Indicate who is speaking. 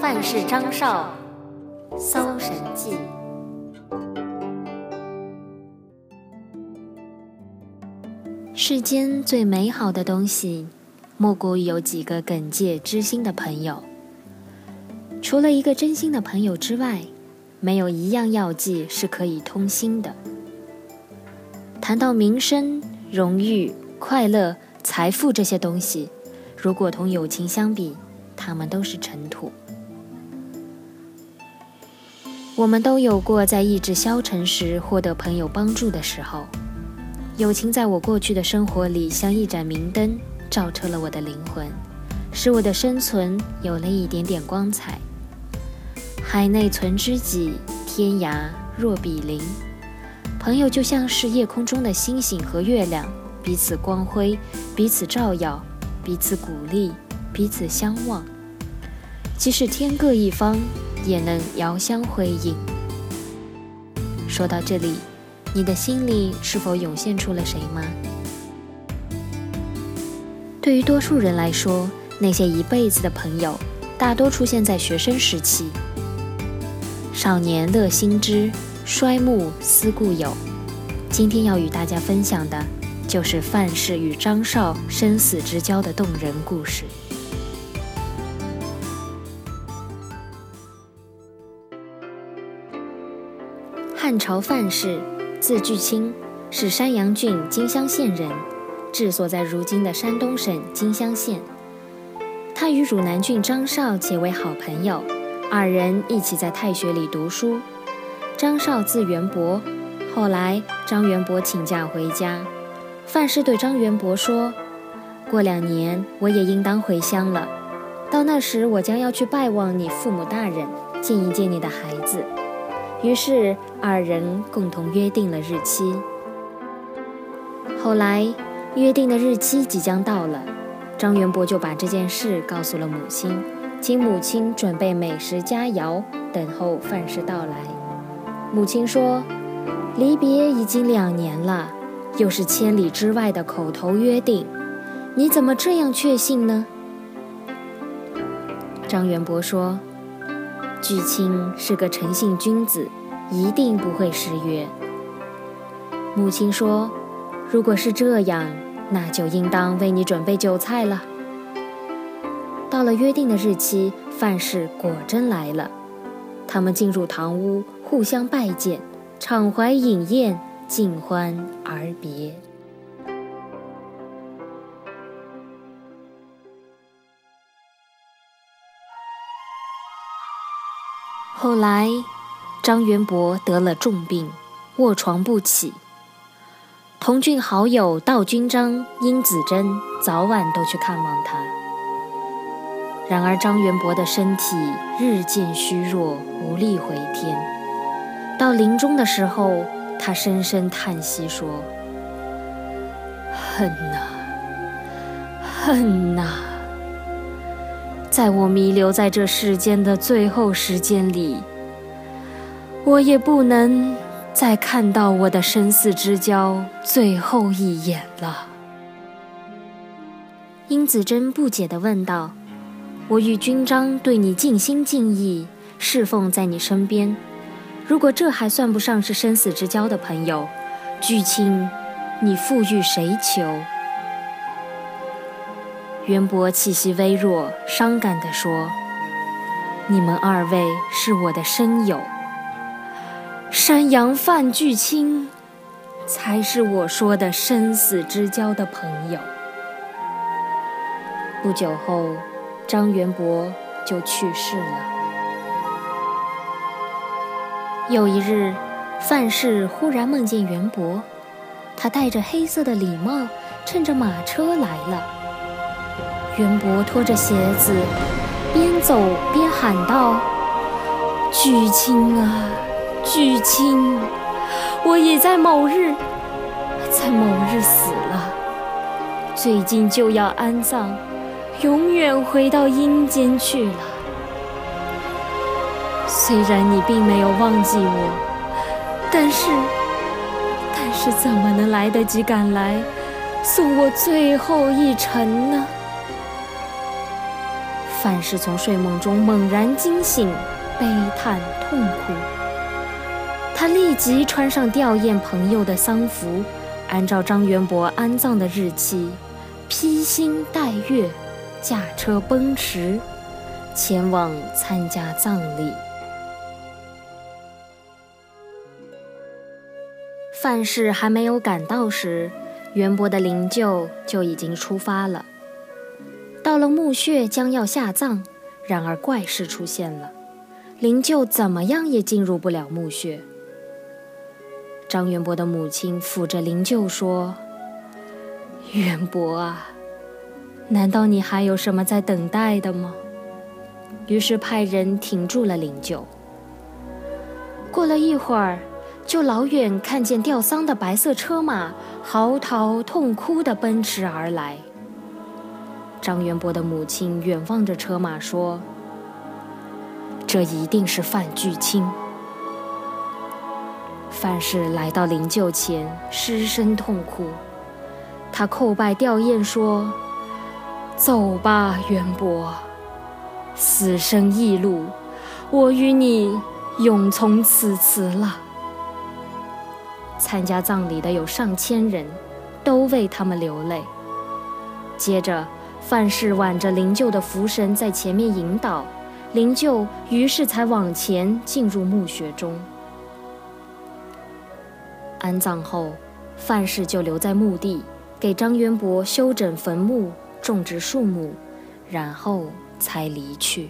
Speaker 1: 范氏张少搜神记。世间最美好的东西，莫过于有几个耿介知心的朋友。除了一个真心的朋友之外，没有一样药剂是可以通心的。谈到名声、荣誉、快乐、财富这些东西，如果同友情相比，他们都是尘土。我们都有过在意志消沉时获得朋友帮助的时候，友情在我过去的生活里像一盏明灯，照彻了我的灵魂，使我的生存有了一点点光彩。海内存知己，天涯若比邻。朋友就像是夜空中的星星和月亮，彼此光辉，彼此照耀，彼此鼓励，彼此相望。即使天各一方，也能遥相辉映。说到这里，你的心里是否涌现出了谁吗？对于多数人来说，那些一辈子的朋友，大多出现在学生时期。少年乐新知，衰暮思故友。今天要与大家分享的，就是范氏与张绍生死之交的动人故事。汉朝范氏，字巨卿，是山阳郡金乡县人，治所在如今的山东省金乡县。他与汝南郡张绍结为好朋友，二人一起在太学里读书。张绍字元伯，后来张元伯请假回家，范氏对张元伯说：“过两年我也应当回乡了，到那时我将要去拜望你父母大人，见一见你的孩子。”于是二人共同约定了日期。后来约定的日期即将到了，张元伯就把这件事告诉了母亲，请母亲准备美食佳肴，等候范氏到来。母亲说：“离别已经两年了，又是千里之外的口头约定，你怎么这样确信呢？”张元伯说。巨卿是个诚信君子，一定不会失约。母亲说：“如果是这样，那就应当为你准备酒菜了。”到了约定的日期，范氏果真来了。他们进入堂屋，互相拜见，畅怀饮宴，尽欢而别。后来，张元伯得了重病，卧床不起。同郡好友道君章、殷子珍早晚都去看望他。然而，张元伯的身体日渐虚弱，无力回天。到临终的时候，他深深叹息说：“恨呐，恨呐！”在我弥留在这世间的最后时间里，我也不能再看到我的生死之交最后一眼了。殷子珍不解地问道：“我与君章对你尽心尽意，侍奉在你身边，如果这还算不上是生死之交的朋友，巨卿，你复与谁求？”袁博气息微弱，伤感地说：“你们二位是我的生友，山羊范巨卿才是我说的生死之交的朋友。”不久后，张元博就去世了。有一日，范氏忽然梦见元博，他戴着黑色的礼帽，乘着马车来了。元伯拖着鞋子，边走边喊道：“巨卿啊，巨卿，我已在某日，在某日死了，最近就要安葬，永远回到阴间去了。虽然你并没有忘记我，但是，但是怎么能来得及赶来，送我最后一程呢？”范氏从睡梦中猛然惊醒，悲叹痛哭。他立即穿上吊唁朋友的丧服，按照张元伯安葬的日期，披星戴月，驾车奔驰，前往参加葬礼。范氏还没有赶到时，元伯的灵柩就已经出发了。到了墓穴，将要下葬，然而怪事出现了，灵柩怎么样也进入不了墓穴。张元伯的母亲抚着灵柩说：“元伯啊，难道你还有什么在等待的吗？”于是派人停住了灵柩。过了一会儿。就老远看见吊丧的白色车马嚎啕痛哭地奔驰而来。张元伯的母亲远望着车马说：“这一定是范巨卿。”范氏来到灵柩前，失声痛哭。他叩拜吊唁说：“走吧，元伯，死生异路，我与你永从此辞了。”参加葬礼的有上千人，都为他们流泪。接着，范氏挽着灵柩的扶神在前面引导，灵柩于是才往前进入墓穴中。安葬后，范氏就留在墓地，给张元伯修整坟墓、种植树木，然后才离去。